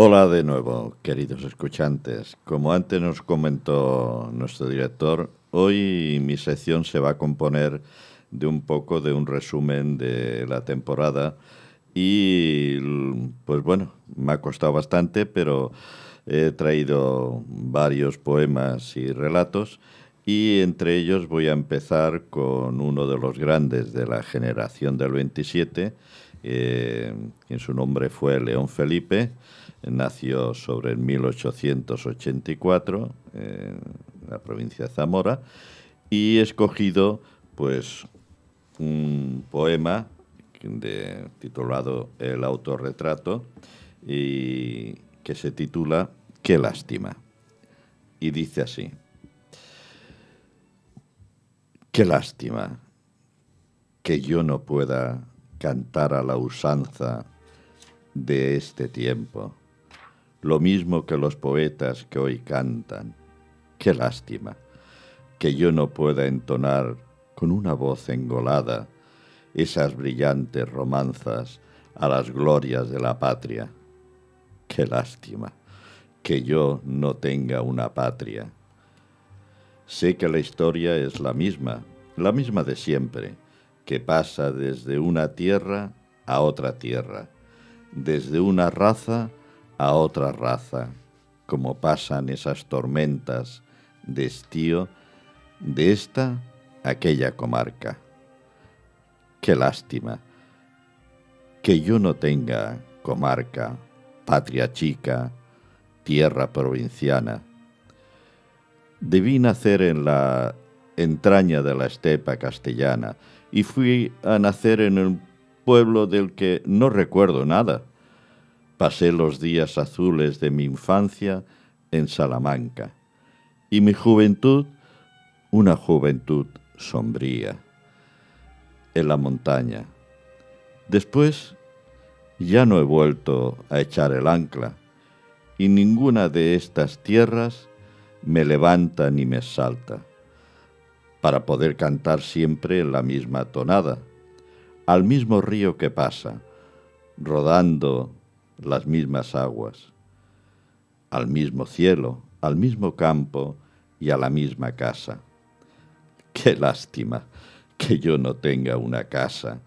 Hola de nuevo, queridos escuchantes. Como antes nos comentó nuestro director, hoy mi sección se va a componer de un poco de un resumen de la temporada y pues bueno, me ha costado bastante, pero he traído varios poemas y relatos y entre ellos voy a empezar con uno de los grandes de la generación del 27, eh, su nombre fue León Felipe, nació sobre el 1884 en la provincia de Zamora y escogido pues un poema titulado El autorretrato y que se titula Qué lástima. Y dice así, Qué lástima que yo no pueda cantar a la usanza de este tiempo, lo mismo que los poetas que hoy cantan. Qué lástima que yo no pueda entonar con una voz engolada esas brillantes romanzas a las glorias de la patria. Qué lástima que yo no tenga una patria. Sé que la historia es la misma, la misma de siempre, que pasa desde una tierra a otra tierra, desde una raza a otra raza, como pasan esas tormentas de estío de esta aquella comarca. Qué lástima que yo no tenga comarca, patria chica, tierra provinciana. Debí nacer en la entraña de la estepa castellana y fui a nacer en el pueblo del que no recuerdo nada. Pasé los días azules de mi infancia en Salamanca y mi juventud una juventud sombría en la montaña. Después ya no he vuelto a echar el ancla y ninguna de estas tierras me levanta ni me salta para poder cantar siempre en la misma tonada, al mismo río que pasa, rodando las mismas aguas, al mismo cielo, al mismo campo y a la misma casa. Qué lástima que yo no tenga una casa,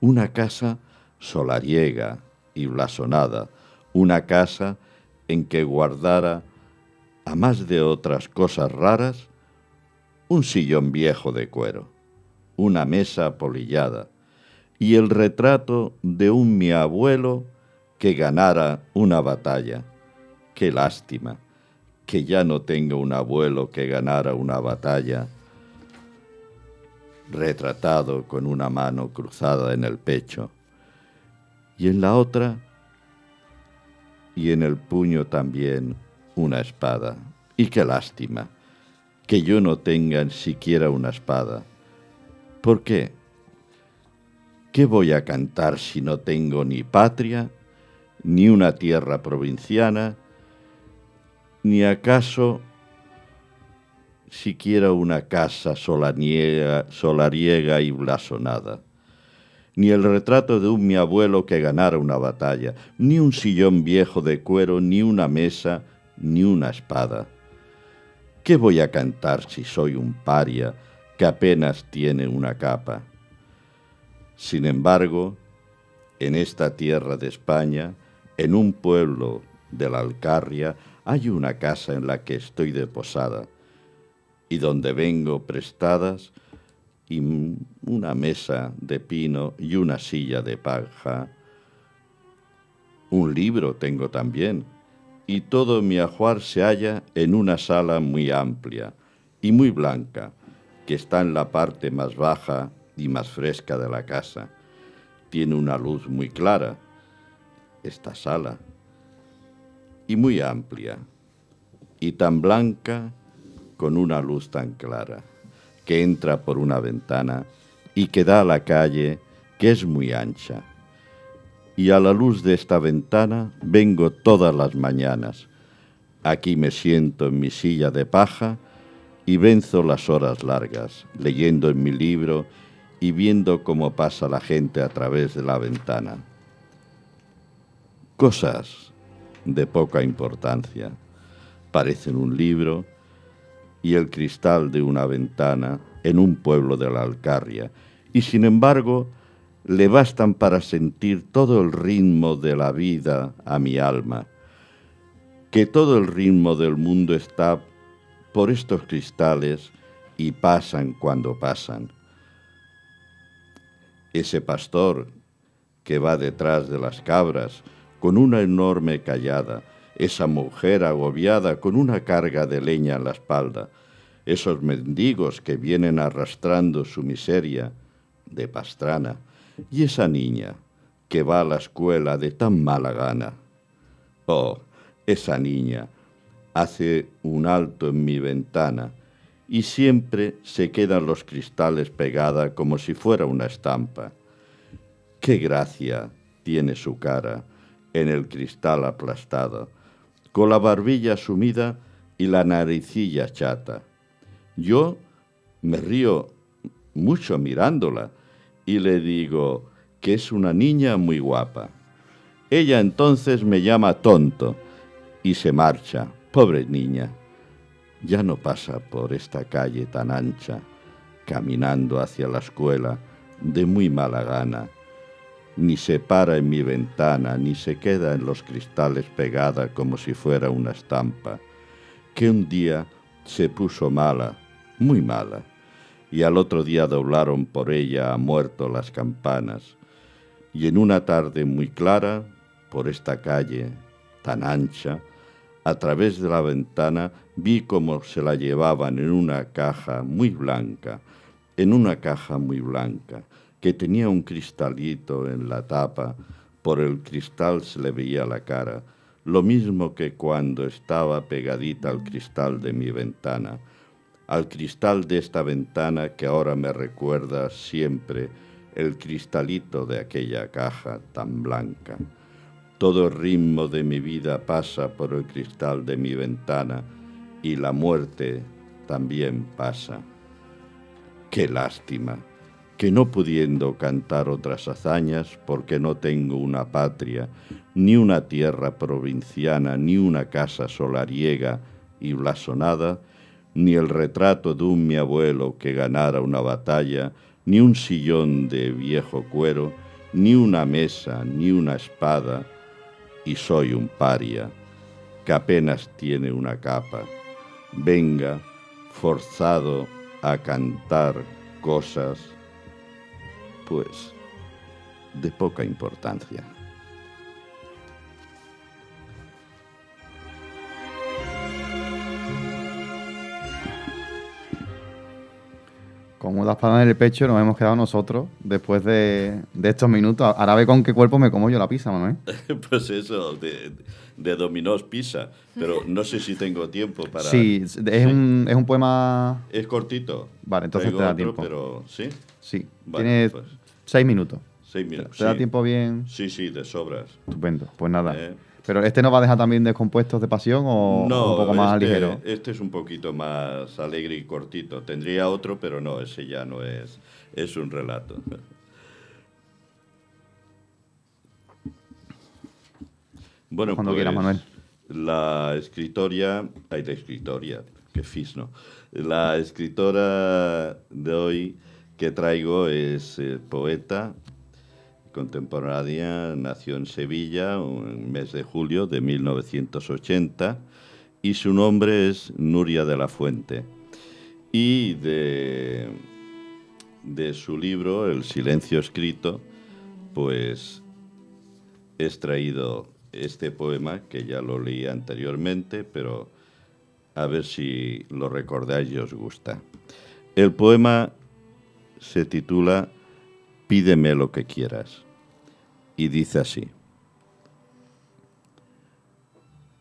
una casa solariega y blasonada, una casa en que guardara, a más de otras cosas raras, un sillón viejo de cuero, una mesa polillada y el retrato de un mi abuelo que ganara una batalla. Qué lástima que ya no tenga un abuelo que ganara una batalla, retratado con una mano cruzada en el pecho y en la otra y en el puño también una espada. Y qué lástima que yo no tenga siquiera una espada. ¿Por qué? ¿Qué voy a cantar si no tengo ni patria, ni una tierra provinciana, ni acaso siquiera una casa solariega, solariega y blasonada? ni el retrato de un mi abuelo que ganara una batalla, ni un sillón viejo de cuero, ni una mesa, ni una espada. ¿Qué voy a cantar si soy un paria que apenas tiene una capa? Sin embargo, en esta tierra de España, en un pueblo de la Alcarria, hay una casa en la que estoy de posada y donde vengo prestadas y una mesa de pino y una silla de paja. Un libro tengo también y todo mi ajuar se halla en una sala muy amplia y muy blanca, que está en la parte más baja y más fresca de la casa. Tiene una luz muy clara, esta sala, y muy amplia, y tan blanca con una luz tan clara, que entra por una ventana y que da a la calle, que es muy ancha y a la luz de esta ventana vengo todas las mañanas. Aquí me siento en mi silla de paja y venzo las horas largas, leyendo en mi libro y viendo cómo pasa la gente a través de la ventana. Cosas de poca importancia. Parecen un libro y el cristal de una ventana en un pueblo de la Alcarria, y sin embargo le bastan para sentir todo el ritmo de la vida a mi alma, que todo el ritmo del mundo está por estos cristales y pasan cuando pasan. Ese pastor que va detrás de las cabras con una enorme callada, esa mujer agobiada con una carga de leña en la espalda, esos mendigos que vienen arrastrando su miseria de pastrana, y esa niña que va a la escuela de tan mala gana. Oh, esa niña hace un alto en mi ventana y siempre se quedan los cristales pegada como si fuera una estampa. Qué gracia tiene su cara en el cristal aplastado, con la barbilla sumida y la naricilla chata. Yo me río mucho mirándola y le digo que es una niña muy guapa. Ella entonces me llama tonto y se marcha, pobre niña. Ya no pasa por esta calle tan ancha, caminando hacia la escuela de muy mala gana, ni se para en mi ventana, ni se queda en los cristales pegada como si fuera una estampa, que un día se puso mala muy mala, y al otro día doblaron por ella a muerto las campanas, y en una tarde muy clara, por esta calle tan ancha, a través de la ventana vi cómo se la llevaban en una caja muy blanca, en una caja muy blanca, que tenía un cristalito en la tapa, por el cristal se le veía la cara, lo mismo que cuando estaba pegadita al cristal de mi ventana, al cristal de esta ventana que ahora me recuerda siempre el cristalito de aquella caja tan blanca. Todo ritmo de mi vida pasa por el cristal de mi ventana y la muerte también pasa. Qué lástima que no pudiendo cantar otras hazañas porque no tengo una patria, ni una tierra provinciana, ni una casa solariega y blasonada, ni el retrato de un mi abuelo que ganara una batalla, ni un sillón de viejo cuero, ni una mesa, ni una espada, y soy un paria que apenas tiene una capa. Venga, forzado a cantar cosas, pues, de poca importancia. Con una espada en el pecho nos hemos quedado nosotros después de, estos minutos. Ahora ve con qué cuerpo me como yo la pizza, Manuel. pues eso, de, de Dominós pizza. Pero no sé si tengo tiempo para... Sí, es, Un, es un poema... Es cortito. Vale, entonces te da tiempo. Pero, ¿sí? Sí, tienes pues. seis minutos. Seis minutos. ¿Te, da tiempo bien? Sí, sí, de sobras. Estupendo. Pues nada. Eh, ¿Pero este nos va a dejar también descompuestos de pasión o un poco más este, ligero? Este es un poquito más alegre y cortito. Tendría otro, pero no, ese ya no es. Es un relato. Bueno, Cuando pues, Manuel. La escritoria, ay, la escritoria, qué fisno. La escritora de hoy que traigo es eh, poeta, contemporánea, nació en Sevilla el mes de julio de 1980 y su nombre es Nuria de la Fuente. Y de, de su libro, El silencio escrito, pues he extraído este poema que ya lo leí anteriormente, pero a ver si lo recordáis y os gusta. El poema se titula Pídeme lo que quieras y dice así,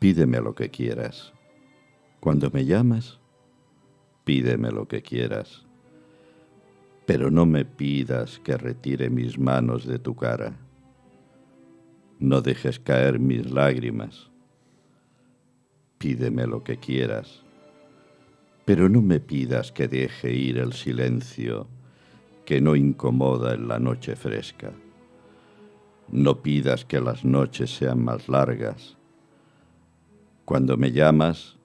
pídeme lo que quieras. Cuando me llamas, pídeme lo que quieras. Pero no me pidas que retire mis manos de tu cara. No dejes caer mis lágrimas. Pídeme lo que quieras. Pero no me pidas que deje ir el silencio que no incomoda en la noche fresca. No pidas que las noches sean más largas, Cuando me llamas,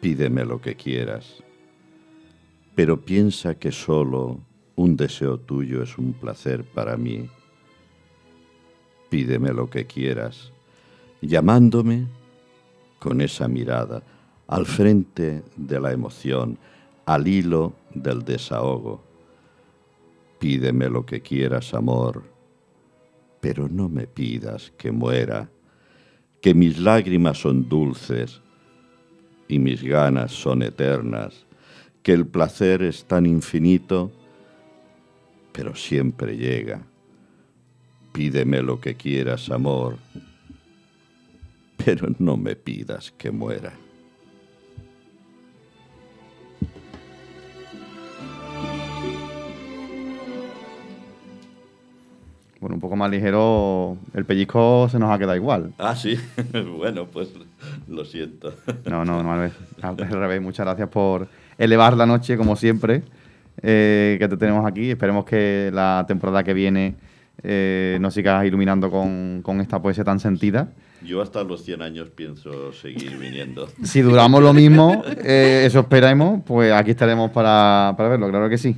pídeme lo que quieras, pero piensa que solo un deseo tuyo es un placer para mí. Pídeme lo que quieras, llamándome con esa mirada, al frente de la emoción, al hilo del desahogo. Pídeme lo que quieras, amor, pero no me pidas que muera, que mis lágrimas son dulces y mis ganas son eternas, que el placer es tan infinito, pero siempre llega. Pídeme lo que quieras, amor, pero no me pidas que muera. Bueno, un poco más ligero, el pellizco se nos ha quedado igual. Ah, sí. bueno, pues lo siento. no, no, no, al revés. Muchas gracias por elevar la noche, como siempre, eh, que te tenemos aquí. Esperemos que la temporada que viene eh, nos sigas iluminando con, con esta poesía tan sentida. Yo hasta los 100 años pienso seguir viniendo. Si duramos lo mismo, eh, eso esperamos, pues aquí estaremos para, para verlo, claro que sí.